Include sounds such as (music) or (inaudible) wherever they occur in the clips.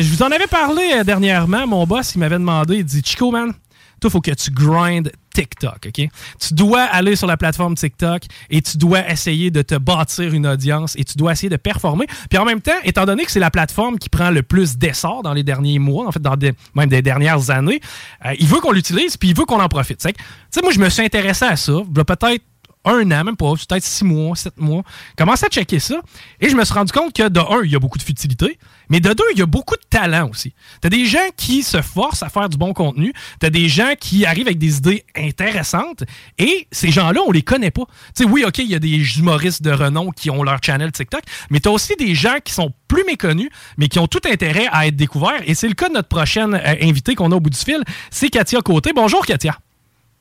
Je vous en avais parlé euh, dernièrement. Mon boss, il m'avait demandé, il dit Chico, man, toi, faut que tu grindes TikTok, OK? Tu dois aller sur la plateforme TikTok et tu dois essayer de te bâtir une audience et tu dois essayer de performer. Puis en même temps, étant donné que c'est la plateforme qui prend le plus d'essor dans les derniers mois, en fait, dans des, même des dernières années, euh, il veut qu'on l'utilise puis il veut qu'on en profite. Tu sais, moi, je me suis intéressé à ça. Peut-être un an, même pas, peut-être six mois, sept mois. Commencé à checker ça et je me suis rendu compte que de un, il y a beaucoup de futilité, mais de deux, il y a beaucoup de talent aussi. T'as des gens qui se forcent à faire du bon contenu, t'as des gens qui arrivent avec des idées intéressantes et ces gens-là, on les connaît pas. Tu sais, oui, ok, il y a des humoristes de renom qui ont leur channel TikTok, mais t'as aussi des gens qui sont plus méconnus, mais qui ont tout intérêt à être découverts et c'est le cas de notre prochaine euh, invitée qu'on a au bout du fil, c'est Katia Côté. Bonjour Katia.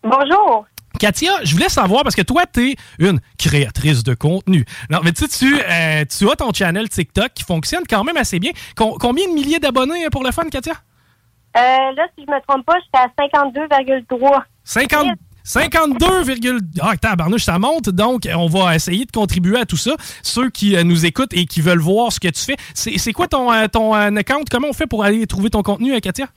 Bonjour. Katia, je voulais savoir, parce que toi, tu es une créatrice de contenu. Non, mais tu, tu, euh, tu as ton channel TikTok qui fonctionne quand même assez bien. Com- combien de milliers d'abonnés pour le fun, Katia? Euh, là, si je me trompe pas, j'étais à 52,3. 50, 52, ah, tabarnouche, ça monte. Donc, on va essayer de contribuer à tout ça. Ceux qui euh, nous écoutent et qui veulent voir ce que tu fais, c'est quoi ton, euh, ton euh, account? Comment on fait pour aller trouver ton contenu, euh, Katia?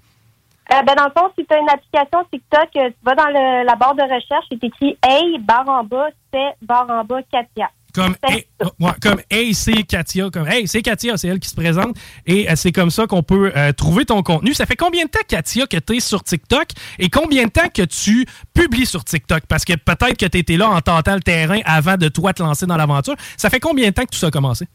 Euh, ben, dans le fond, si tu as une application TikTok, euh, tu vas dans le- la barre de recherche, c'est écrit Hey, barre en bas, c'est barre en bas, Katia. Comme, hey, ouais, comme Hey, c'est Katia. Comme Hey, c'est Katia, c'est elle qui se présente. Et euh, c'est comme ça qu'on peut euh, trouver ton contenu. Ça fait combien de temps, Katia, que tu es sur TikTok? Et combien de temps que tu publies sur TikTok? Parce que peut-être que tu étais là en tentant le terrain avant de toi te lancer dans l'aventure. Ça fait combien de temps que tout ça a commencé?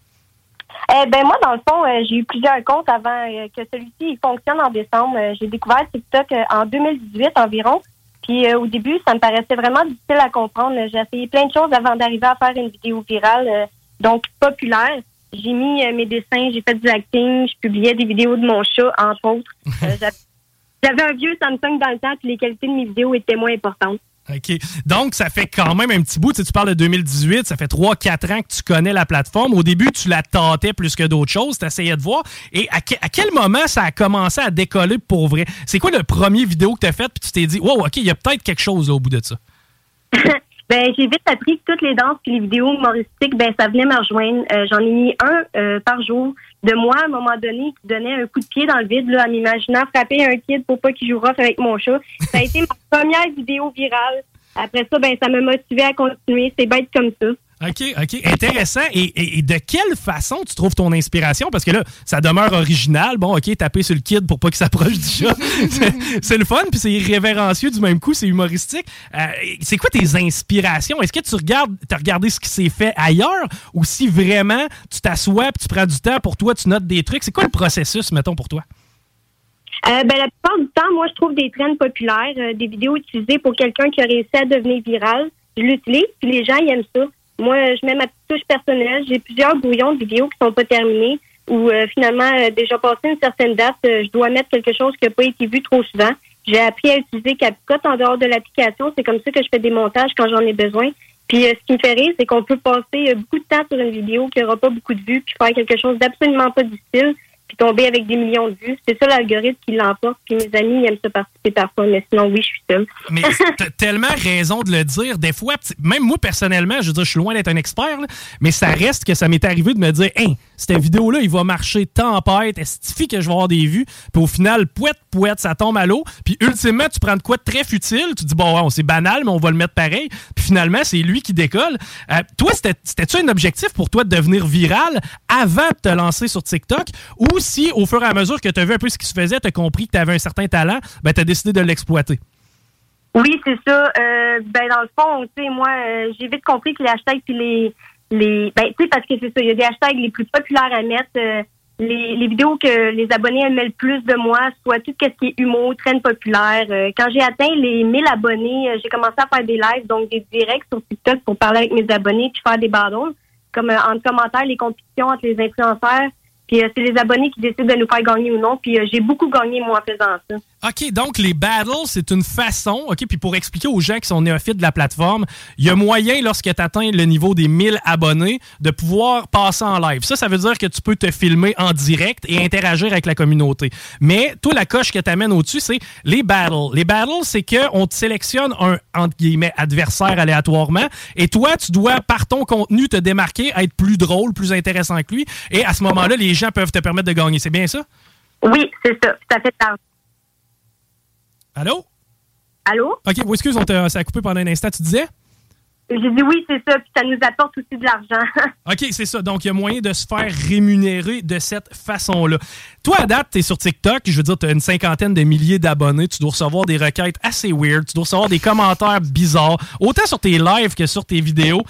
Eh ben moi, dans le fond, euh, j'ai eu plusieurs comptes avant euh, que celui-ci il fonctionne en décembre. Euh, j'ai découvert TikTok en 2018 environ. Puis au début, ça me paraissait vraiment difficile à comprendre. J'ai essayé plein de choses avant d'arriver à faire une vidéo virale, donc populaire. J'ai mis mes dessins, j'ai fait du acting, je publiais des vidéos de mon chat, entre autres. (laughs) J'avais- J'avais un vieux Samsung dans le temps, puis les qualités de mes vidéos étaient moins importantes. OK. Donc, ça fait quand même un petit bout. Tu, sais, tu parles de 2018, ça fait 3-4 ans que tu connais la plateforme. Au début, tu la tâtais plus que d'autres choses. Tu essayais de voir. Et à, à quel moment ça a commencé à décoller pour vrai? C'est quoi le premier vidéo que tu as fait puis tu t'es dit, wow, OK, il y a peut-être quelque chose au bout de ça? (laughs) Ben, j'ai vite appris que toutes les danses et les vidéos humoristiques, ben, ça venait me rejoindre. Euh, J'en ai mis un euh, par jour de moi, à un moment donné, qui donnait un coup de pied dans le vide, là, en m'imaginant frapper un kid pour pas qu'il joue rough avec mon chat. Ça a été ma (laughs) première vidéo virale. Après ça, ben, ça m'a motivé à continuer. C'est bête comme ça. OK, OK. Intéressant. Et, et- et de quelle façon tu trouves ton inspiration? Parce que là, ça demeure original. Bon, OK, taper sur le kid pour pas qu'il s'approche du chat. (laughs) C'est- le fun, puis c'est irrévérencieux du même coup, c'est humoristique. Euh, c'est quoi tes inspirations? Est-ce que tu regardes, as regardé ce qui s'est fait ailleurs? Ou si vraiment tu t'assois puis tu prends du temps pour toi, tu notes des trucs? C'est quoi le processus, mettons, pour toi? Euh, ben, la plupart du temps, moi, je trouve des trends populaires, euh, des vidéos utilisées pour quelqu'un qui a réussi à devenir viral. Je l'utilise, puis les gens ils aiment ça. Moi, je mets ma petite touche personnelle. J'ai plusieurs brouillons de vidéos qui sont pas terminés ou euh, finalement, euh, déjà passé une certaine date, euh, je dois mettre quelque chose qui n'a pas été vu trop souvent. J'ai appris à utiliser CapCut en dehors de l'application. C'est comme ça que je fais des montages quand j'en ai besoin. Puis euh, ce qui me fait rire, c'est qu'on peut passer euh, beaucoup de temps sur une vidéo qui n'aura pas beaucoup de vues, puis faire quelque chose d'absolument pas difficile. Puis tomber avec des millions de vues. C'est ça l'algorithme qui l'emporte. Puis mes amis aiment ça participer parfois, mais sinon, oui, je suis seule. Mais (laughs) t'as tellement raison de le dire. Des fois, même moi, personnellement, je veux dire, je suis loin d'être un expert, mais ça reste que ça m'est arrivé de me dire, hein, cette vidéo-là, il va marcher tempête, est-ce que je vais avoir des vues? Puis au final, pouette, pouette, ça tombe à l'eau. Puis ultimement, tu prends de quoi de très futile. Tu dis, bon, ouais, c'est banal, mais on va le mettre pareil. Puis finalement, c'est lui qui décolle. Euh, toi, c'était-tu un objectif pour toi de devenir viral avant de te lancer sur TikTok? Ou si, au fur et à mesure que tu as vu un peu ce qui se faisait, tu as compris que tu avais un certain talent, ben, tu as décidé de l'exploiter? Oui, c'est ça. Euh, ben, dans le fond, tu sais, moi, euh, j'ai vite compris que les hashtags puis les, les, ben, tu sais, parce que c'est ça, il y a des hashtags les plus populaires à mettre. Euh, les, vidéos que les abonnés aimaient le plus de moi, soit tout ce qui est humour, traîne populaire. quand j'ai atteint les 1000 abonnés, j'ai commencé à faire des lives, donc des directs sur TikTok pour parler avec mes abonnés puis faire des bardons, comme en commentaire les compétitions entre les influenceurs. Puis c'est les abonnés qui décident de nous faire gagner ou non. Puis j'ai beaucoup gagné, moi, en faisant ça. OK, donc les battles, c'est une façon, OK, puis pour expliquer aux gens qui sont néophytes de la plateforme, il y a moyen, lorsque tu atteins le niveau des 1000 abonnés, de pouvoir passer en live. Ça, ça veut dire que tu peux te filmer en direct et interagir avec la communauté. Mais toi, la coche que tu amènes au-dessus, c'est les battles. Les battles, c'est qu'on te sélectionne un, entre guillemets, adversaire aléatoirement, et toi, tu dois, par ton contenu, te démarquer, être plus drôle, plus intéressant que lui, et à ce moment-là, les gens peuvent te permettre de gagner. C'est bien ça? Oui, c'est ça. Fait ça. Allô? Allô? OK, oui, excuse, on ça a coupé pendant un instant. Tu disais? J'ai dit oui, c'est ça, puis ça nous apporte aussi de l'argent. (laughs) OK, c'est ça. Donc, il y a moyen de se faire rémunérer de cette façon-là. Toi, à date, tu es sur TikTok, je veux dire, tu as une cinquantaine de milliers d'abonnés, tu dois recevoir des requêtes assez weird, tu dois recevoir des commentaires bizarres, autant sur tes lives que sur tes vidéos.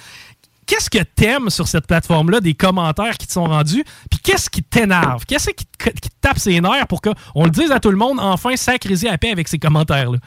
Qu'est-ce que t'aimes sur cette plateforme-là, des commentaires qui te sont rendus, puis qu'est-ce qui t'énerve? Qu'est-ce qui, te tape ses nerfs pour qu'on le dise à tout le monde, enfin, sacriser à paix avec ces commentaires-là?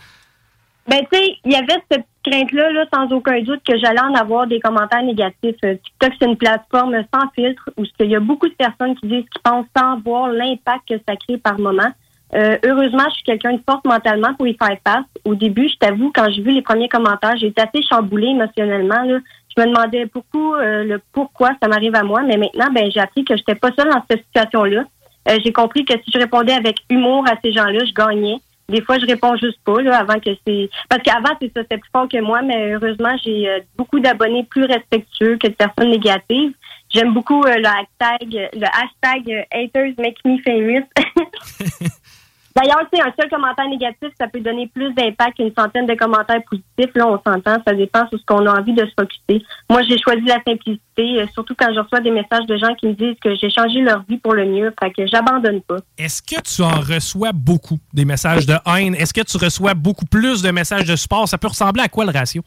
Ben, tu sais, il y avait cette crainte-là, là, sans aucun doute, que j'allais en avoir des commentaires négatifs. Euh, TikTok, c'est une plateforme sans filtre où il y a beaucoup de personnes qui disent qu'ils pensent sans voir l'impact que ça crée par moment. Euh, heureusement, je suis quelqu'un de forte mentalement pour y faire face. Au début, je t'avoue, quand j'ai vu les premiers commentaires, j'ai été assez chamboulée émotionnellement. Là je me demandais beaucoup euh, le pourquoi ça m'arrive à moi, mais maintenant, ben, j'ai appris que je n'étais pas seule dans cette situation-là. Euh, j'ai compris que si je répondais avec humour à ces gens-là, je gagnais. Des fois, je réponds juste pas, là, avant que c'est. Parce qu'avant, c'est ça, c'était plus fort que moi, mais heureusement, j'ai euh, beaucoup d'abonnés plus respectueux que de personnes négatives. J'aime beaucoup le hashtag, le hashtag haters make me famous. (laughs) D'ailleurs, c'est un seul commentaire négatif, ça peut donner plus d'impact qu'une centaine de commentaires positifs. Là, on s'entend, ça dépend sur ce qu'on a envie de se. Moi, j'ai choisi la simplicité, euh, surtout quand je reçois des messages de gens qui me disent que j'ai changé leur vie pour le mieux, fait que j'abandonne pas. Est-ce que tu en reçois beaucoup des messages de haine? Est-ce que tu reçois beaucoup plus de messages de support? Ça peut ressembler à quoi le ratio?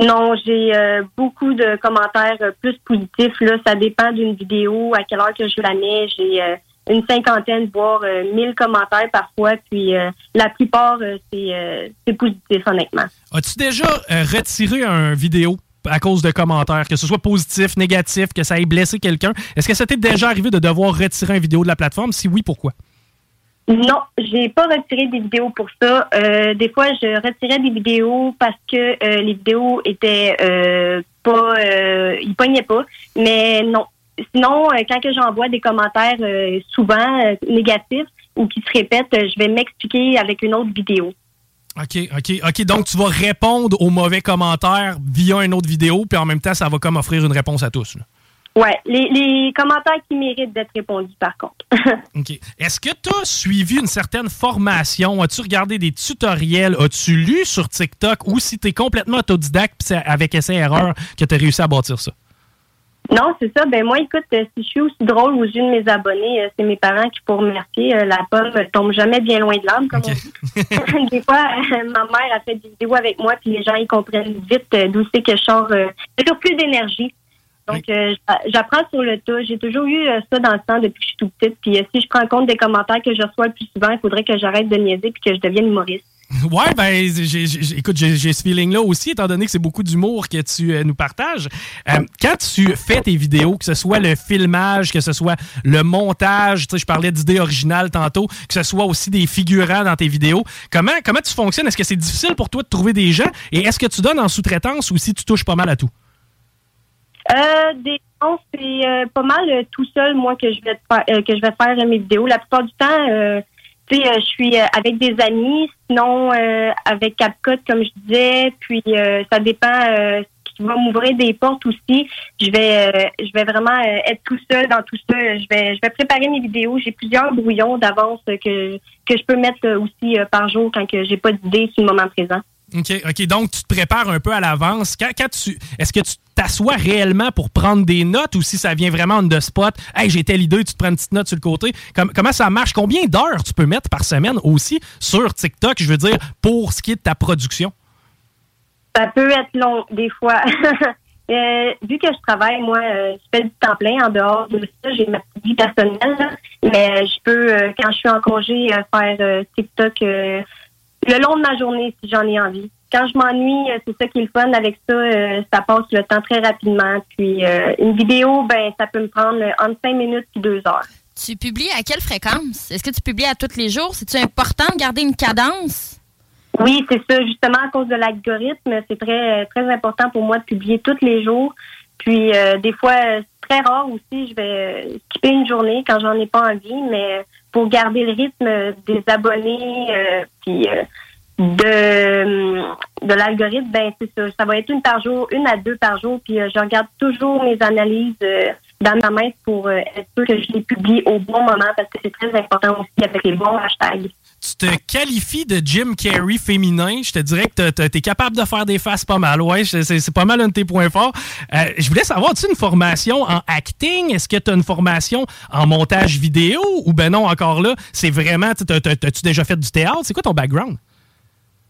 Non, j'ai euh, beaucoup de commentaires euh, plus positifs. Là, ça dépend d'une vidéo, à quelle heure que je la mets. J'ai une cinquantaine, voire euh, mille commentaires parfois. Puis euh, la plupart, euh, c'est positif, honnêtement. As-tu déjà retiré un vidéo à cause de commentaires, que ce soit positif, négatif, que ça ait blessé quelqu'un? Est-ce que ça t'est déjà arrivé de devoir retirer une vidéo de la plateforme? Si oui, pourquoi? Non, j'ai pas retiré des vidéos pour ça. des fois, je retirais des vidéos parce que les vidéos étaient pas, ils pognaient pas. Mais non, sinon, euh, quand que j'envoie des commentaires euh, souvent euh, négatifs ou qui se répètent, je vais m'expliquer avec une autre vidéo. OK, OK, OK. Donc, tu vas répondre aux mauvais commentaires via une autre vidéo, puis en même temps, ça va comme offrir une réponse à tous. Oui, les, commentaires qui méritent d'être répondus, par contre. (laughs) OK. Est-ce que tu as suivi une certaine formation? As-tu regardé des tutoriels? As-tu lu sur TikTok? Ou si tu es complètement autodidacte avec essai-erreur que tu as réussi à bâtir ça? Non, c'est ça. Ben moi, écoute, euh, si je suis aussi drôle aux yeux de mes abonnés, euh, c'est mes parents qui, pour remercier, euh, la pomme tombe jamais bien loin de l'arbre, comme on dit. (laughs) des fois, ma mère a fait des vidéos avec moi, puis les gens ils comprennent vite d'où c'est que je sors. J'ai toujours plus d'énergie. Donc, j'apprends sur le tas. J'ai toujours eu ça dans le temps depuis que je suis tout petite. Puis si je prends compte des commentaires que je reçois le plus souvent, il faudrait que j'arrête de niaiser puis que je devienne humoriste. Ouais, ben, écoute, j'ai ce feeling-là aussi, étant donné que c'est beaucoup d'humour que tu euh, nous partages. Euh, quand tu fais tes vidéos, que ce soit le filmage, que ce soit le montage, tu sais, je parlais d'idées originales tantôt, que ce soit aussi des figurants dans tes vidéos, comment, comment tu fonctionnes? Est-ce que c'est difficile pour toi de trouver des gens? Et est-ce que tu donnes en sous-traitance ou si tu touches pas mal à tout? Euh, des c'est euh, pas mal tout seul, moi, que je vais faire, que je vais faire mes vidéos. La plupart du temps, tu sais, euh, je suis euh, avec des amis, sinon euh, avec CapCut, comme je disais. Puis euh, ça dépend euh, ce qui va m'ouvrir des portes aussi. Je vais, euh, je vais vraiment être tout seul dans tout ça. Je vais, je vais préparer mes vidéos. J'ai plusieurs brouillons d'avance que que je peux mettre aussi par jour quand que j'ai pas d'idée sur le moment présent. OK, OK. Donc, tu te prépares un peu à l'avance. Quand, quand tu, est-ce que tu t'assois réellement pour prendre des notes ou si ça vient vraiment on the spot? Hey, j'ai telle idée, tu te prends une petite note sur le côté. Comme- comment ça marche? Combien d'heures tu peux mettre par semaine aussi sur TikTok, je veux dire, pour ce qui est de ta production? Ça peut être long, des fois. (laughs) Euh, vu que je travaille, moi, euh, je fais du temps plein en dehors de ça, j'ai ma vie personnelle, mais je peux, euh, quand je suis en congé, faire TikTok le long de ma journée si j'en ai envie. Quand je m'ennuie, euh, c'est ça qui est le fun avec ça, euh, ça passe le temps très rapidement. Puis euh, une vidéo, ben ça peut me prendre entre cinq minutes et deux heures. Tu publies à quelle fréquence? Est-ce que tu publies à tous les jours? C'est-tu important de garder une cadence? Oui, c'est ça. Justement, à cause de l'algorithme, c'est très très important pour moi de publier tous les jours. Puis euh, des fois, c'est très rare aussi, je vais skipper une journée quand j'en ai pas envie, mais pour garder le rythme des abonnés, euh, puis euh, de de l'algorithme, ben c'est ça. Ça va être une par jour, une à deux par jour. Puis euh, je regarde toujours mes analyses euh, dans ma main pour être sûr que je les publie au bon moment parce que c'est très important aussi avec les bons hashtags. Tu te qualifies de Jim Carrey féminin. Je te dirais que tu es capable de faire des faces pas mal. Ouais, c'est pas mal un de tes points forts. Euh, je voulais savoir, as-tu une formation en acting? Est-ce que tu as une formation en montage vidéo? Ou ben non, encore là, c'est vraiment, t'as-tu déjà fait du théâtre? C'est quoi ton background?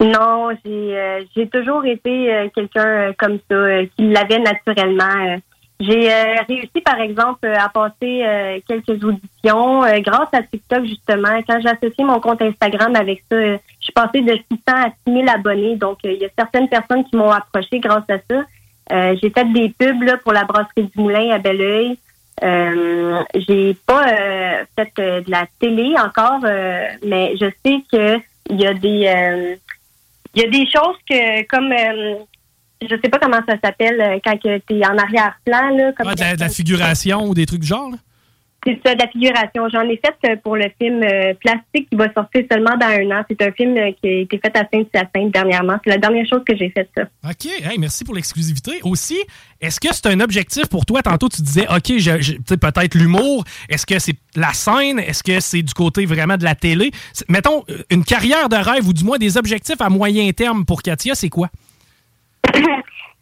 Non, j'ai euh, toujours été euh, quelqu'un euh, comme ça, qui l'avait naturellement. J'ai euh, réussi, par exemple, à passer euh, quelques auditions euh, grâce à TikTok, justement. Quand j'ai associé mon compte Instagram avec ça, euh, je suis passée de 600 à 6000 abonnés. Donc, euh, il y a certaines personnes qui m'ont approché grâce à ça. Euh, j'ai fait des pubs là, pour la brasserie du Moulin à Belleuil. Euh, j'ai pas fait de la télé encore, mais je sais que il y a des il y a des choses que comme je sais pas comment ça s'appelle euh, quand tu es en arrière-plan là comme Ah, de, la, de la figuration ou des trucs du genre? là? c'est ça de la figuration j'en ai fait euh, pour le film euh, plastique qui va sortir seulement dans un an c'est un film qui a été fait à Saint-Hyacinthe dernièrement c'est la dernière chose que j'ai fait ça OK. Hey, merci pour l'exclusivité. Aussi, est-ce que c'est un objectif pour toi? Tantôt, tu disais, OK, peut-être l'humour. Est-ce que c'est la scène? Est-ce que c'est du côté vraiment de la télé? Mettons, une carrière de rêve ou du moins des objectifs à moyen terme pour Katia, c'est quoi?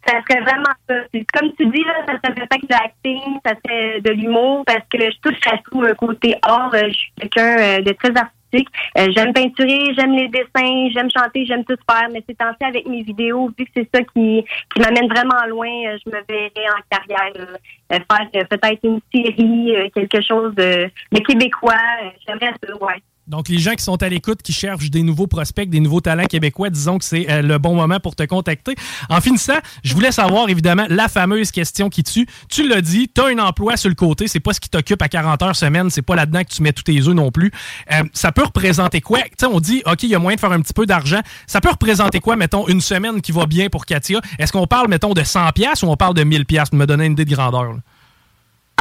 Ça serait vraiment ça. Comme tu dis, là, ça serait peut-être de l'acting, ça serait de l'humour, parce que je touche à tout un côté art. Euh, Je suis quelqu'un euh, de très artistique. Euh, j'aime peinturer, j'aime les dessins, j'aime chanter, j'aime tout faire, mais c'est ainsi avec mes vidéos, vu que c'est ça qui, qui m'amène vraiment loin, je me verrais en carrière faire peut-être une série, quelque chose de, de québécois. J'aimerais ça, ouais. Donc, les gens qui sont à l'écoute, qui cherchent des nouveaux prospects, des nouveaux talents québécois, disons que c'est euh, le bon moment pour te contacter. En finissant, je voulais savoir, évidemment, la fameuse question qui tue. Tu l'as dit, tu as un emploi sur le côté, c'est pas ce qui t'occupe à 40 heures semaine, c'est pas là-dedans que tu mets tous tes œufs non plus. Euh, ça peut représenter quoi? Tu sais, on dit, OK, il y a moyen de faire un petit peu d'argent. Ça peut représenter quoi, mettons, une semaine qui va bien pour Katia? Est-ce qu'on parle, mettons, de 100 pièces ou on parle de 1000 pièces pour me donner une idée de grandeur?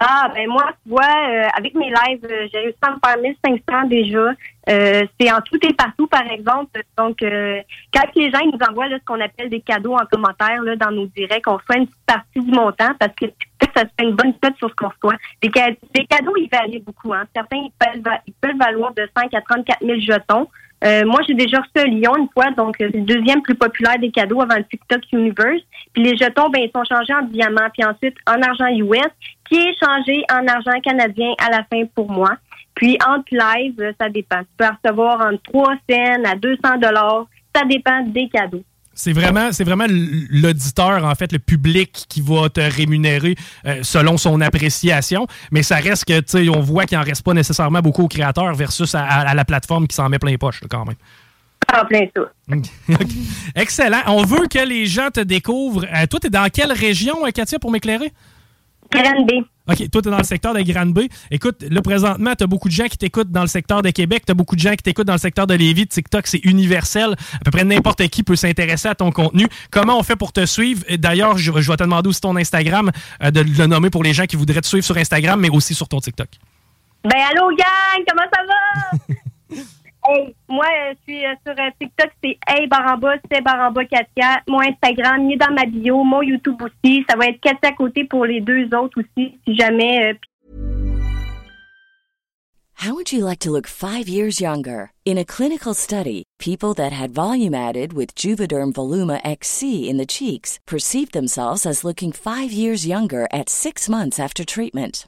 Ah, ben moi, tu vois, euh, avec mes lives, euh, j'ai réussi à me faire 1500 déjà. Euh, c'est en tout et partout, par exemple. Donc, euh, quand les gens nous envoient là, ce qu'on appelle des cadeaux en commentaire là, dans nos directs, on fait une petite partie du montant parce que ça se fait une bonne cote sur ce qu'on reçoit. Les, ca- les cadeaux, ils valent beaucoup. Hein. Certains, ils peuvent, ils peuvent valoir de 5 à 34 000 jetons. Euh, moi, j'ai déjà reçu un lion une fois, donc euh, c'est le deuxième plus populaire des cadeaux avant le TikTok Universe. Puis les jetons, ben, ils sont changés en diamants, puis ensuite en argent US, qui est changé en argent canadien à la fin pour moi. Puis entre live, euh, ça dépend. Tu peux recevoir entre 3 cents à 200 dollars. Ça dépend des cadeaux. C'est vraiment, c'est vraiment l- l'auditeur, en fait, le public qui va te rémunérer euh, selon son appréciation. Mais ça reste que, tu sais, on voit qu'il en reste pas nécessairement beaucoup aux créateurs versus à, à- à la plateforme qui s'en met plein les poches, là, quand même. En plein ça. (laughs) Ok. Excellent. On veut que les gens te découvrent. Euh, toi, t'es dans quelle région, euh, Katia, pour m'éclairer? Grande OK, toi, tu es dans le secteur de Grande-Bay. Écoute, là, présentement, tu as beaucoup de gens qui t'écoutent dans le secteur de Québec, tu as beaucoup de gens qui t'écoutent dans le secteur de Lévis. TikTok, c'est universel. À peu près n'importe qui peut s'intéresser à ton contenu. Comment on fait pour te suivre? D'ailleurs, je, vais te demander aussi ton Instagram, euh, de le nommer pour les gens qui voudraient te suivre sur Instagram, mais aussi sur ton TikTok. Ben, allô, gang! Comment ça va? (laughs) Hey, moi, euh, je suis euh, sur euh, TikTok, c'est Hey Baramba, c'est Baramba Katia. Mon Instagram, il est dans ma bio. Mon YouTube aussi. Ça va être Katia côté pour les deux autres aussi, si jamais. Euh, How would you like to look five years younger? In a clinical study, people that had volume added with Juvederm Voluma XC in the cheeks perceived themselves as looking five years younger at six months after treatment.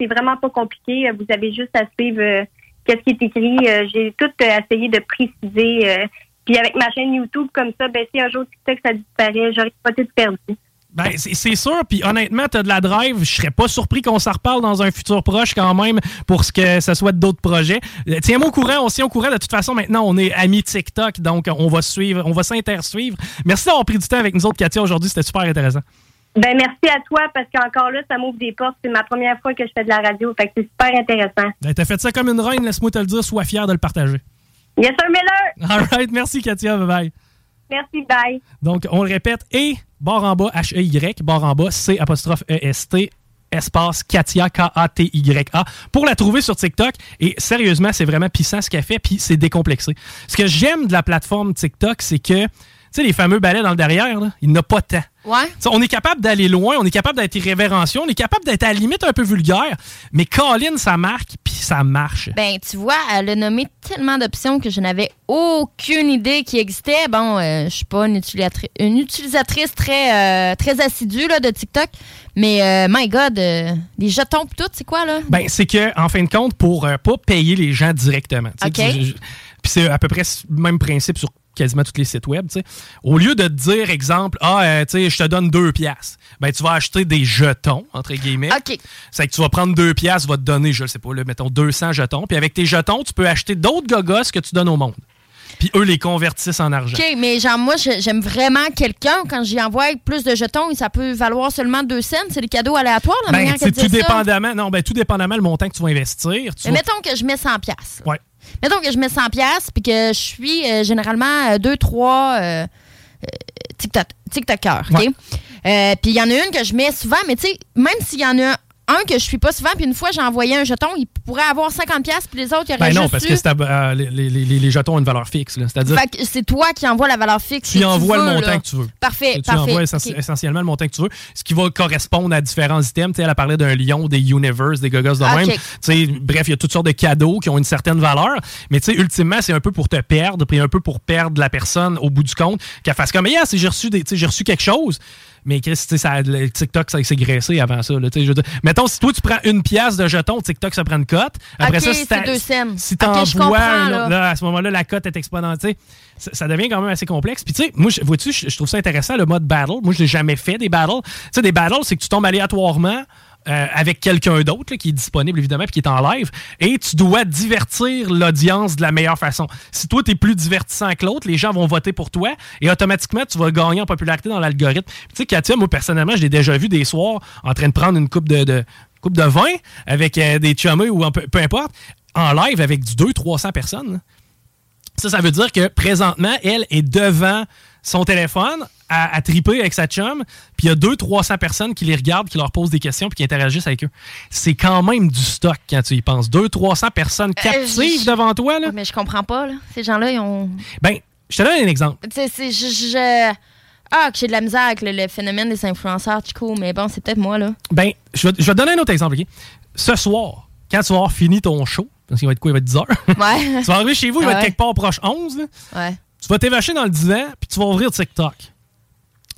C'est vraiment pas compliqué. Vous avez juste à suivre euh, qu'est-ce qui est écrit. Euh, J'ai tout euh, essayé de préciser. puis avec ma chaîne YouTube comme ça, ben si un jour TikTok ça disparaît, j'aurais pas tout perdu. Ben, c'est sûr, puis honnêtement, t'as de la drive. Je serais pas surpris qu'on s'en reparle dans un futur proche quand même pour ce que ce soit d'autres projets. Tiens-moi au courant, on s'y au courant. De toute façon, maintenant, on est amis TikTok, donc on va suivre, on va s'intersuivre. Merci d'avoir pris du temps avec nous autres, Katia, aujourd'hui. C'était super intéressant. Ben merci à toi parce qu'encore là, ça m'ouvre des portes. C'est ma première fois que je fais de la radio, fait que c'est super intéressant. Ben, T'as fait ça comme une reine, laisse-moi te le dire. Sois fier de le partager. Yes, sir, Miller! (laughs) All right, merci, Katia. Bye bye. Merci, bye. Donc, on le répète, et barre en bas, H-E-Y, barre en bas, C apostrophe E-S-T, espace Katia, K-A-T-Y-A, pour la trouver sur TikTok. Et sérieusement, c'est vraiment puissant ce qu'elle fait, puis c'est décomplexé. Ce que j'aime de la plateforme TikTok, c'est que, sais, les fameux balais dans le derrière, là, il n'a pas tant. Ouais. T'sais, on est capable d'aller loin, on est capable d'être irrévérencieux, on est capable d'être à la limite un peu vulgaire, mais Colin, ça marque, puis ça marche. Ben, tu vois, elle a nommé tellement d'options que je n'avais aucune idée qui existait. Bon, euh, je suis pas une, utilisatri- une utilisatrice très, euh, très assidue là, de TikTok, mais euh, my God, euh, les jetons pis tout, c'est quoi là? Ben, c'est que, en fin de compte, pour pas payer les gens directement. OK. Puis c'est à peu près le même principe sur quasiment tous les sites web. tu sais. Au lieu de te dire, exemple, ah, euh, tu sais, je te donne deux piastres, ben, tu vas acheter des jetons, entre guillemets. OK. C'est que tu vas prendre deux piastres, va te donner, je sais pas, là, mettons 200 jetons. Puis avec tes jetons, tu peux acheter d'autres gogos que tu donnes au monde. Puis eux les convertissent en argent. OK, mais genre, moi, j'aime vraiment quelqu'un. Quand j'y envoie plus de jetons, ça peut valoir seulement 2 cents. C'est des cadeaux aléatoires, la Ben, manière c'est qu'elle tout ça. dépendamment, non, ben, tout dépendamment le montant que tu vas investir. Tu Mais vas- mettons que je mets 100 pièces. Ouais. Mettons que je mets 100 pièces puis que je suis euh, généralement 2 3 TikTok TikTokers, OK? Ouais. Euh, puis il y en a une que je mets souvent, mais tu sais, même s'il y en a un que je suis pas souvent, puis une fois j'ai envoyé un jeton, il pourrait avoir 50 pièces puis les autres, il y aurait Ben non, juste parce eu- que euh, les, les- jetons ont une valeur fixe. C'est-à-dire c'est toi qui envoies la valeur fixe. tu envoies le montant là. que tu veux. Parfait, tu parfait. envoies essentiellement le montant que tu veux, ce qui va correspondre à différents items. Elle a parlé d'un lion, des universe, des gogos de OK. même. Bref, il y a toutes sortes de cadeaux qui ont une certaine valeur. Mais tu sais, ultimement, c'est un peu pour te perdre, puis un peu pour perdre la personne au bout du compte, qu'elle fasse comme, yeah, si j'ai reçu, des- reçu quelque chose. Mais Chris, tu sais, ça, le TikTok, ça s'est graissé avant ça. Là, tu sais, je veux dire, mettons, si toi, tu prends une pièce de jeton, TikTok, ça prend une cote. Après ça, si c'est t'as- deux cents. si OK, t'envoies je comprends, un- là. là, à ce moment-là, la cote est exponentielle. Ça, ça devient quand même assez complexe. Puis, tu sais, moi, vois-tu, je, je trouve ça intéressant, le mode battle. Moi, je n'ai jamais fait des battles. Tu sais, des battles, c'est que tu tombes aléatoirement euh, avec quelqu'un d'autre qui est disponible évidemment puis qui est en live et tu dois divertir l'audience de la meilleure façon. Si toi tu es plus divertissant que l'autre, les gens vont voter pour toi et automatiquement tu vas gagner en popularité dans l'algorithme. Tu sais Katia, moi personnellement, je l'ai déjà vu des soirs en train de prendre une coupe de, coupe de vin avec euh, des chumeux ou peu, peu importe en live avec du 2 300 personnes. Ça, ça veut dire que présentement, elle est devant son téléphone à, à triper avec sa chum, puis il y a 200-300 personnes qui les regardent, qui leur posent des questions, puis qui interagissent avec eux. C'est quand même du stock quand tu y penses. 200-300 personnes captives je- devant toi, là. Mais je comprends pas, là. Ces gens-là, ils ont. Ben, je te donne un exemple. Tu sais, c'est. Je, je- Ah, que j'ai de la misère avec le, le phénomène des influenceurs, Chico, mais bon, c'est peut-être moi, là. Ben, je vais, je vais te donner un autre exemple, OK? Ce soir, quand tu vas avoir fini ton show, parce qu'il va être quoi? Il va être 10 heures? (laughs) Ouais. tu vas arriver chez vous, il va Ah être ouais. quelque part proche 11, là. ouais. Tu vas t'évacher dans le divan, puis tu vas ouvrir TikTok.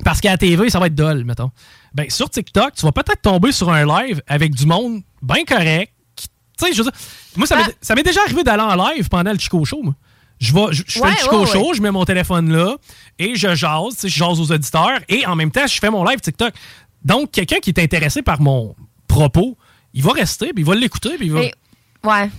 Parce qu'à la TV, ça va être dol, mettons. Ben, sur TikTok, tu vas peut-être tomber sur un live avec du monde bien correct. Tu sais, je veux dire, moi, ça m'est- Ah. ça m'est déjà arrivé d'aller en live pendant le Chico Show, moi. Je, vais, je, je fais le Chico ouais, Show, ouais. je mets mon téléphone là et je jase, tu sais, je jase aux auditeurs et en même temps, je fais mon live TikTok. Donc, quelqu'un qui est intéressé par mon propos, il va rester, puis il va l'écouter, puis il va... Et- Ouais.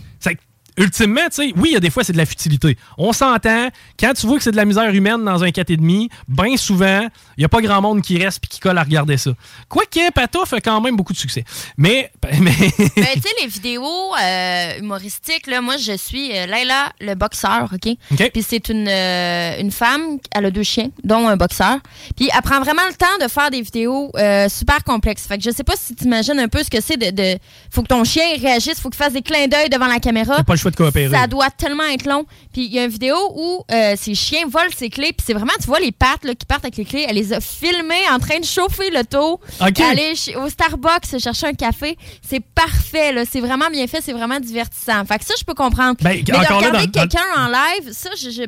Ultimement, tu sais, oui, il y a des fois, c'est de la futilité. On s'entend. Quand tu vois que c'est de la misère humaine dans un 4,5, bien souvent, il n'y a pas grand monde qui reste puis qui colle à regarder ça. Quoique, Pato fait quand même beaucoup de succès. Mais. (laughs) mais Ben, tu sais, les vidéos euh, humoristiques, là, moi, je suis euh, Layla, le boxeur, OK? OK. Puis c'est une, euh, une femme, elle a deux chiens, dont un boxeur. Puis elle prend vraiment le temps de faire des vidéos euh, super complexes. Fait que je sais pas si tu imagines un peu ce que c'est de, de... Faut que ton chien réagisse, faut qu'il fasse des clins d'œil devant la caméra. T'as pas le choix de coopérer. Ça doit tellement être long. Puis il y a une vidéo où euh, ces chiens volent ses clés. Puis c'est vraiment, tu vois les pattes là, qui partent avec les clés. Elle les a filmées en train de chauffer l'auto. OK. Aller ch- au Starbucks chercher un café. C'est parfait. là. C'est vraiment bien fait. C'est vraiment divertissant. Fait que ça, je peux comprendre. Ben, Mais de regarder dans- quelqu'un en live, ça, je, je-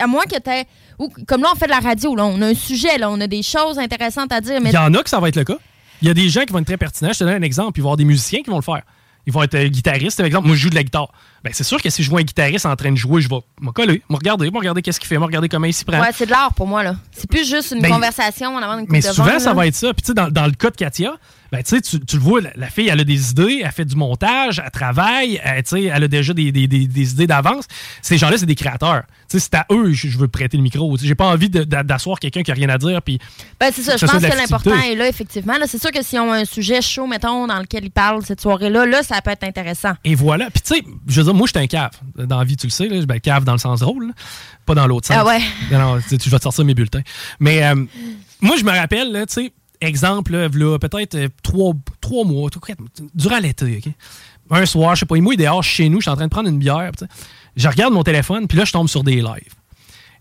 à moins que tu ou Comme là, on fait de la radio. Là, on a un sujet. Là, on a des choses intéressantes à dire. Mais Il y en a que ça va être le cas. Il y a des gens qui vont être très pertinents. Je te donne un exemple. Il va y avoir des musiciens qui vont le faire. Ils vont être euh, guitaristes. Par exemple, moi, je joue de la guitare. Ben, c'est sûr que si je vois un guitariste en train de jouer, je vais me coller, me regarder, me regarder qu'est-ce qu'il fait, me regarder comment il s'y prend. ouais, c'est de l'art pour moi. là. C'est plus juste une Ben, conversation en avant coupe Mais de souvent, ça là. va être ça. Puis, tu sais, dans, dans le cas de Katia, ben, tu tu le vois, la, la fille, elle a des idées, elle fait du montage, elle travaille, elle, tu sais, elle a déjà des, des- des- des idées d'avance. Ces gens-là, c'est des créateurs. Tu sais, c'est à eux je, je veux prêter le micro. J'ai pas envie de- d'asseoir quelqu'un qui a rien à dire. Puis, Ben, c'est ça. Je pense que l'important est là, effectivement. Là, c'est sûr que si on a un sujet chaud, mettons, dans lequel ils parlent cette soirée-là, là, ça peut être intéressant. et voilà. Puis, tu sais, je dire, moi, je suis un cave. Dans la vie, tu le sais, là, ben, cave dans le sens drôle, là. pas dans l'autre sens. Ah ouais. (laughs) Non, non, tu tu vas te sortir mes bulletins. Mais euh, moi, je me rappelle, tu sais, exemple, là, peut-être euh, trois, trois mois, tout- durant l'été, OK? Un soir, je sais pas, il mouille dehors chez nous, je suis en train de prendre une bière, je regarde mon téléphone, puis là, je tombe sur des lives.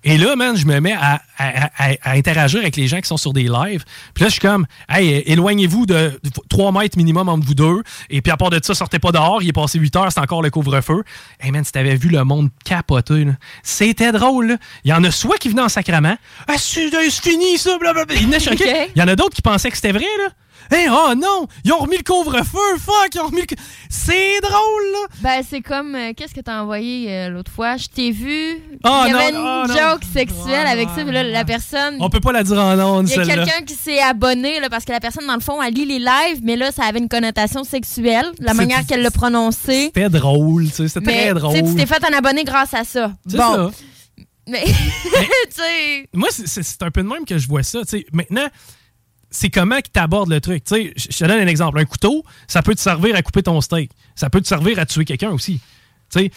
Et là, man, je me mets à, à- à- à interagir avec les gens qui sont sur des lives. Puis là, je suis comme, hey, éloignez-vous de 3 mètres minimum entre vous deux. Et puis à part de ça, sortez pas dehors. Il est passé 8 heures, c'est encore le couvre-feu. Hey, man, si t'avais vu le monde capoter, c'était drôle. là. Il y en a soit qui venaient en sacrament. Ah, c'est fini, ça, blablabla. Il y en a (laughs) choqué. Ok. Il y en a d'autres qui pensaient que c'était vrai, là. Hey, oh non, ils ont remis le couvre-feu, fuck, ils ont remis le. C'est drôle, là. Ben, c'est comme. euh, Qu'est-ce que t'as envoyé euh, l'autre fois? Je t'ai vu. Oh, il y non, avait une non. joke sexuelle avec ça, puis là, la personne. On peut pas la dire en ondes, Il y a celle-là. quelqu'un qui s'est abonné là, parce que la personne, dans le fond, elle lit les lives, mais là, ça avait une connotation sexuelle, la C'est- manière qu'elle l'a prononcé. C'était drôle, tu sais, c'était Mais très tu drôle. sais, tu t'es fait un abonné grâce à ça. C'est Bon. ça. (laughs) Mais, tu sais. Moi, c'est- c'est c'est un peu de même que je vois ça. tu sais. Maintenant, c'est comment que tu abordes le truc. Je te donne un exemple. Un couteau, ça peut te servir à couper ton steak. Ça peut te servir à tuer quelqu'un aussi.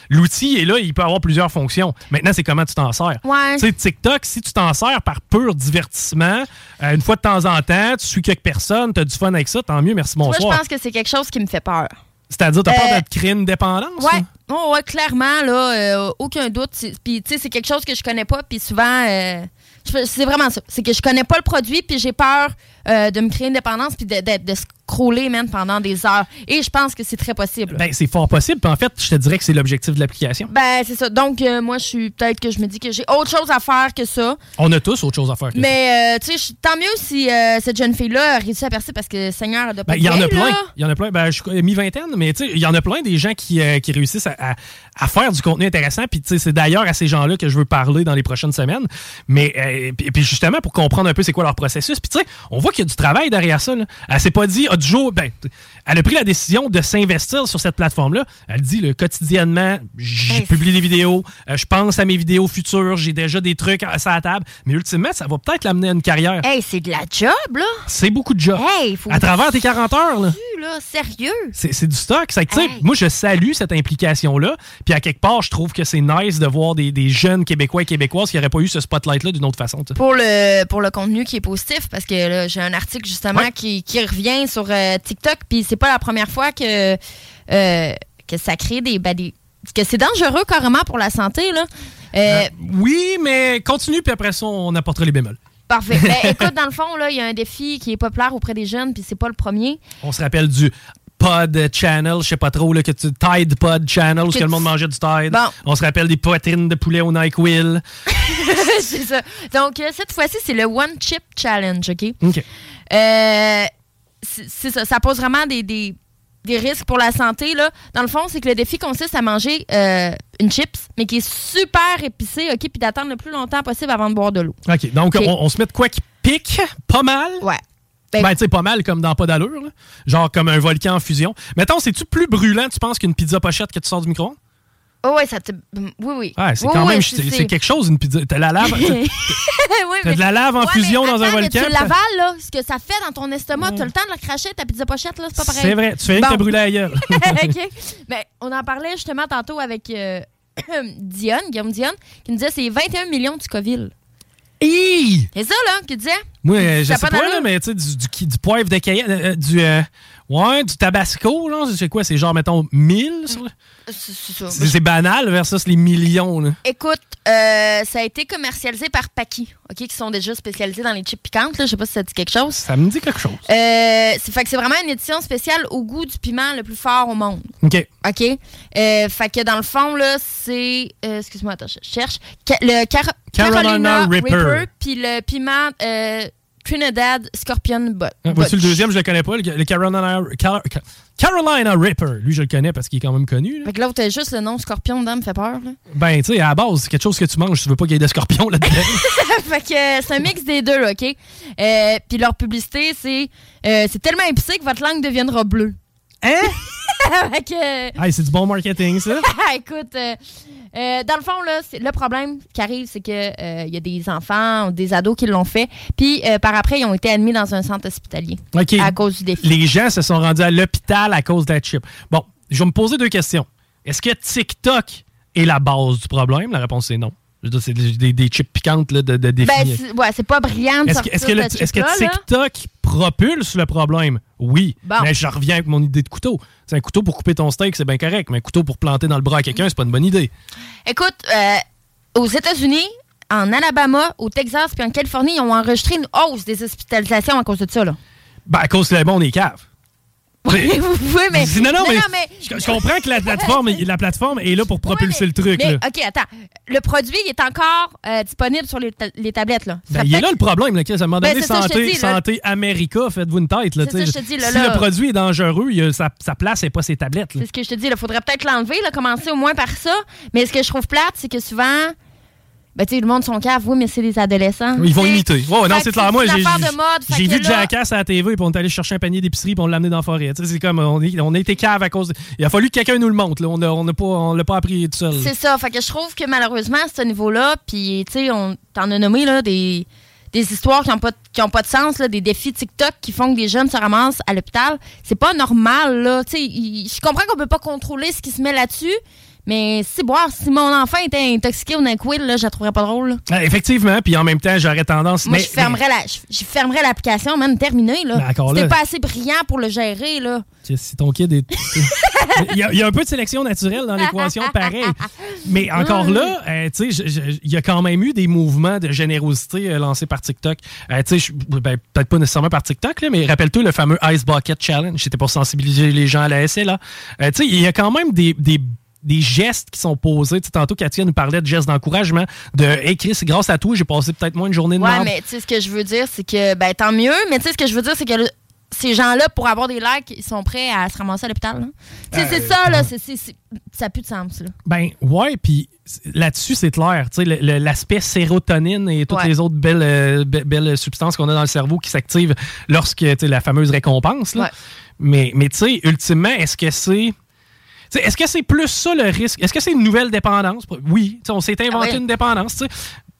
L'outil est là, il peut avoir plusieurs fonctions. Maintenant, c'est comment tu t'en sers. Ouais. TikTok, si tu t'en sers par pur divertissement, euh, une fois de temps en temps, tu suis quelques personnes, tu as du fun avec ça, tant mieux, merci, Moi, je bonsoir. pense que c'est quelque chose qui me fait peur. C'est-à-dire, tu as Euh, peur créer une dépendance? Ouais. là? Oh, ouais, clairement, là, euh, aucun doute. C'est- Puis, tu sais, c'est quelque chose que je connais pas. Puis souvent, euh, c'est vraiment ça. C'est que je connais pas le produit, puis j'ai peur euh, de me créer une dépendance, puis de, de, de scroller, man, pendant des heures. Et je pense que c'est très possible. Ben, c'est fort possible. Puis en fait, je te dirais que c'est l'objectif de l'application. Ben, c'est ça. Donc, euh, moi, je suis peut-être que je me dis que j'ai autre chose à faire que ça. On a tous autre chose à faire que ça. Mais, euh, tu sais, tant mieux si euh, cette jeune fille-là a réussi à percer parce que Seigneur, elle doit pas Ben, Il y en a plein. Il y en a plein. Ben, je suis mi-vingtaine, mais tu sais, il y en a plein des gens qui, qui réussissent à, à- à faire du contenu intéressant. Puis tu sais, c'est d'ailleurs à ces gens-là que je veux parler dans les prochaines semaines. Mais puis, puis justement pour comprendre un peu c'est quoi leur processus. Puis tu sais, on voit qu'il y a du travail derrière ça. Là. Elle s'est pas dit, ah, du jour, ben, elle a pris la décision de s'investir sur cette plateforme-là. Elle dit le quotidiennement, je publie des vidéos, euh, je pense à mes vidéos futures, j'ai déjà des trucs à, à la table, mais ultimement, ça va peut-être l'amener à une carrière. Hey, c'est de la job, là. C'est beaucoup de jobs. Hey, faut à travers tes 40 heures, là. là, sérieux. C'est c'est du stock. Sais, Hey. Moi, je salue cette implication-là. Puis à quelque part, je trouve que c'est nice de voir des, des jeunes Québécois et Québécoises qui n'auraient pas eu ce spotlight-là d'une autre façon. Pour le, pour le contenu qui est positif, parce que j'ai un article justement Ouais. qui, qui revient sur euh, TikTok, puis c'est pas la première fois que, euh, que ça crée des, ben, des- que c'est dangereux carrément pour la santé, là. Euh, Oui, mais continue, puis après ça, on apportera les bémols. Parfait. (laughs) Ben, écoute, dans le fond, là, il y a un défi qui est populaire auprès des jeunes, puis c'est pas le premier. On se rappelle du Pod Channel, je sais pas trop, là, que tu, Tide Pod Channel, où Que le monde mangeait du Tide. Bon. On se rappelle des poitrines de poulet au NyQuil. (laughs) (laughs) c'est ça. Donc, cette fois-ci, c'est le One Chip Challenge, OK? OK. Euh, c'est ça. Ça pose vraiment des, des, des risques pour la santé. Là. Dans le fond, c'est que le défi consiste à manger euh, une chips, mais qui est super épicée, OK? Puis d'attendre le plus longtemps possible avant de boire de l'eau. OK. Donc. On, on se met de quoi qui pique pas mal? Ouais. Ben, Ben, tu sais, pas mal comme dans pas d'allure. là. Genre comme un volcan en fusion. Mettons, c'est-tu plus brûlant, tu penses, qu'une pizza pochette que tu sors du micro-ondes? Oh, ouais, ça te. Oui, oui. Ouais, c'est Oui, quand oui, même, c'est- quelque chose, une pizza. T'as la lave? (laughs) Oui, T'as mais- de la lave en Ouais, fusion mais dans un attends, mais volcan. Tu l'avales, là. Ce que ça fait dans ton estomac, tu as le temps de le cracher, ta pizza pochette, là, c'est pas pareil. C'est vrai, tu fais rien que Bon. te brûler la (laughs) gueule. OK. Ben, on en parlait justement tantôt avec euh, (clears throat) Dionne, Guillaume Dionne, qui nous disait c'est 21 millions Scoville. Hi! C'est ça, là, qui disait. Moi, euh, je sais pas là, mais tu sais, du, du, du poivre de Cayenne, euh, euh, du. euh, ouais, du tabasco, là. C'est quoi? C'est genre, mettons, 1000? sur le- C'est c'est ça. C'est c'est banal versus les millions, là. Écoute, euh, ça a été commercialisé par Paki, OK, qui sont déjà spécialisés dans les chips piquantes. Là. Je sais pas si ça dit quelque chose. Ça me dit quelque chose. Euh, c'est fait que c'est vraiment une édition spéciale au goût du piment le plus fort au monde. OK. OK? Euh, fait que dans le fond, là, c'est. euh, Excuse-moi, attends, je cherche. Ca- le Car- Carolina Reaper. puis le piment euh, Trinidad Scorpion Butt. Ah, Voici le deuxième, je le connais pas. Le, le Carolina, Car- Car- Carolina Ripper. Lui, je le connais parce qu'il est quand même connu. là. Fait que l'autre, juste le nom Scorpion dedans, me fait peur. Là. Ben, tu sais, à la base, c'est quelque chose que tu manges. Tu veux pas qu'il y ait de scorpions là-dedans. (laughs) fait que euh, c'est un mix des deux, OK? Euh, puis leur publicité, c'est euh, c'est tellement épicé que votre langue deviendra bleue. hein? (laughs) (laughs) que, Hey, c'est du bon marketing, ça. (laughs) écoute, euh, euh, dans le fond, là, le problème qui arrive, c'est que euh, y a des enfants ou des ados qui l'ont fait. Puis euh, par après, ils ont été admis dans un centre hospitalier à cause du défi. Les gens se sont rendus à l'hôpital à cause de la chip. Bon, je vais me poser deux questions. Est-ce que TikTok est la base du problème? La réponse est non. C'est des, des- chips piquantes là, de, de défi. Ben, c'est- ouais, c'est pas brillant Est-ce que, sortir est-ce que le- cette est-ce que là. TikTok propulse le problème? Oui. Bon. Mais je reviens avec mon idée de couteau. C'est un couteau pour couper ton steak, c'est bien correct. Mais un couteau pour planter dans le bras à quelqu'un, c'est pas une bonne idée. Écoute, euh, aux États-Unis, en Alabama, au Texas puis en Californie, ils ont enregistré une hausse des hospitalisations à cause de ça. Là. Ben, à cause que le monde est cave. Oui, mais, non, non, mais, mais- je, je comprends que la plateforme, est- la plateforme est là pour propulser mais- le truc. mais, là. OK, attends. Le produit il est encore euh, disponible sur les, ta- les tablettes. Là. Ben, il est là le problème, là. À un moment Ben, donné, santé, dis, santé America, faites-vous une tête. Là, ça, je te dis, là, si le produit est dangereux, il a- sa, sa place n'est pas ses tablettes. C'est ce que je te dis. Il faudrait peut-être l'enlever, commencer au moins par ça. Mais ce que je trouve plate, c'est que souvent, ben, tu sais, le monde sont cave, oui, mais c'est des adolescents. Ils vont imiter. Ouais, non, c'est clair. Moi, j'ai j'ai vu Jackass à la TV, puis on est allé chercher un panier d'épicerie, puis on l'a amené dans la forêt. Tu sais, C'est comme, on, est- on a été cave à cause. de- Il a fallu que quelqu'un nous le montre. Là. On n'a on a pas, on l'a pas appris tout seul. C'est ça. Fait que je trouve que malheureusement, à ce niveau-là, puis tu sais, on t'en a nommé là, des, des histoires qui n'ont pas, de- qui ont pas de sens, là, des défis TikTok qui font que des jeunes se ramassent à l'hôpital. C'est pas normal, là. Tu sais, il- je comprends qu'on peut pas contrôler ce qui se met là-dessus, mais si boire, si mon enfant était intoxiqué au NyQuil, là, je la trouverais pas drôle. Ah, Effectivement, puis en même temps, j'aurais tendance. Moi, mais- je fermerais la, l'application, même terminée, là. C'était pas assez brillant pour le gérer, là. Si ton kid est. (laughs) il, y a, il y a un peu de sélection naturelle dans l'équation, pareil. Mais (laughs) encore là, euh, tu sais, il y a quand même eu des mouvements de générosité euh, lancés par TikTok. Euh, tu sais, je- ben, peut-être pas nécessairement par TikTok, là, mais rappelle-toi le fameux Ice Bucket Challenge. C'était pour sensibiliser les gens à la SLA. Tu sais, il y a quand même des. des des gestes qui sont posés. Tu sais, tantôt, Katia nous parlait de gestes d'encouragement, de « Hey Chris, grâce à toi, j'ai passé peut-être moins une journée de Ouais, mais tu sais, ce que je veux dire, c'est que, ben, tant mieux, mais tu sais, ce que je veux dire, c'est que le- ces gens-là, pour avoir des likes, ils sont prêts à se ramasser à l'hôpital. Tu sais, c'est ça, là. c'est- c'est- ça n'a plus de sens, là. Ben ouais, puis là-dessus, c'est clair. L'aspect sérotonine et toutes Ouais. les autres belles, euh, be- belles substances qu'on a dans le cerveau qui s'activent lorsque tu sais, la fameuse récompense. là. Ouais. Mais, mais tu sais, ultimement, est-ce que c'est. Est-ce que c'est plus ça le risque? Est-ce que c'est une nouvelle dépendance? Oui. On s'est inventé Ah une dépendance.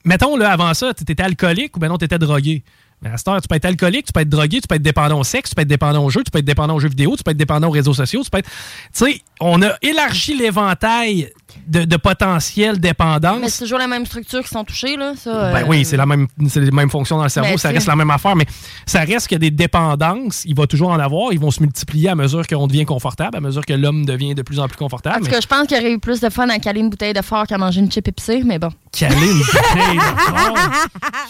Mettons, là, avant ça, tu étais alcoolique ou ben non, tu étais drogué. Mais à cette heure, tu peux être alcoolique, tu peux être drogué, tu peux être dépendant au sexe, tu peux être dépendant au jeu, tu peux être dépendant aux jeux vidéo, tu peux être dépendant aux réseaux sociaux, tu peux être. Tu sais, on a élargi l'éventail de, de potentielles dépendances. Mais c'est toujours la même structure qui sont touchées, là. Ça, Ben euh, oui, c'est la même, c'est les mêmes fonctions dans le cerveau, Ben, ça c'est- reste la même affaire, mais ça reste que des dépendances, il va toujours en avoir, ils vont se multiplier à mesure qu'on devient confortable, à mesure que l'homme devient de plus en plus confortable. mais cas, je pense qu'il y aurait eu plus de fun à caler une bouteille de fort qu'à manger une chip épicée, mais bon. caler une (laughs) bouteille de fort?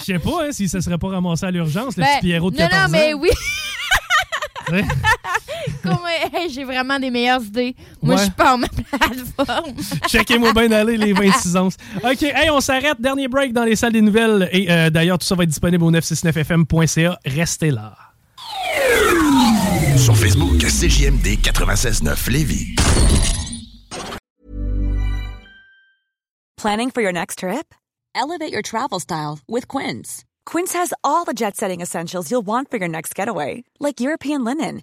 Je sais pas hein, si ça serait pas ramassé à l'urgence, le Ben, petit Pierrot de non, 14 non, mais ans. oui. (laughs) (laughs) Ouais. Comme, euh, hey, (laughs) j'ai vraiment des meilleures idées. Moi, Ouais. je suis pas en ma plateforme. (laughs) Checkez-moi bien d'aller les (laughs) 26 onces. OK, hey, on s'arrête. Dernier break dans les salles des nouvelles. Et euh, d'ailleurs, tout ça va être disponible au 969fm.ca. Restez là. Sur Facebook, CJMD 96.9 Lévis. Planning for your next trip? Elevate your travel style with Quince. Quince has all the jet setting essentials you'll want for your next getaway, like European linen,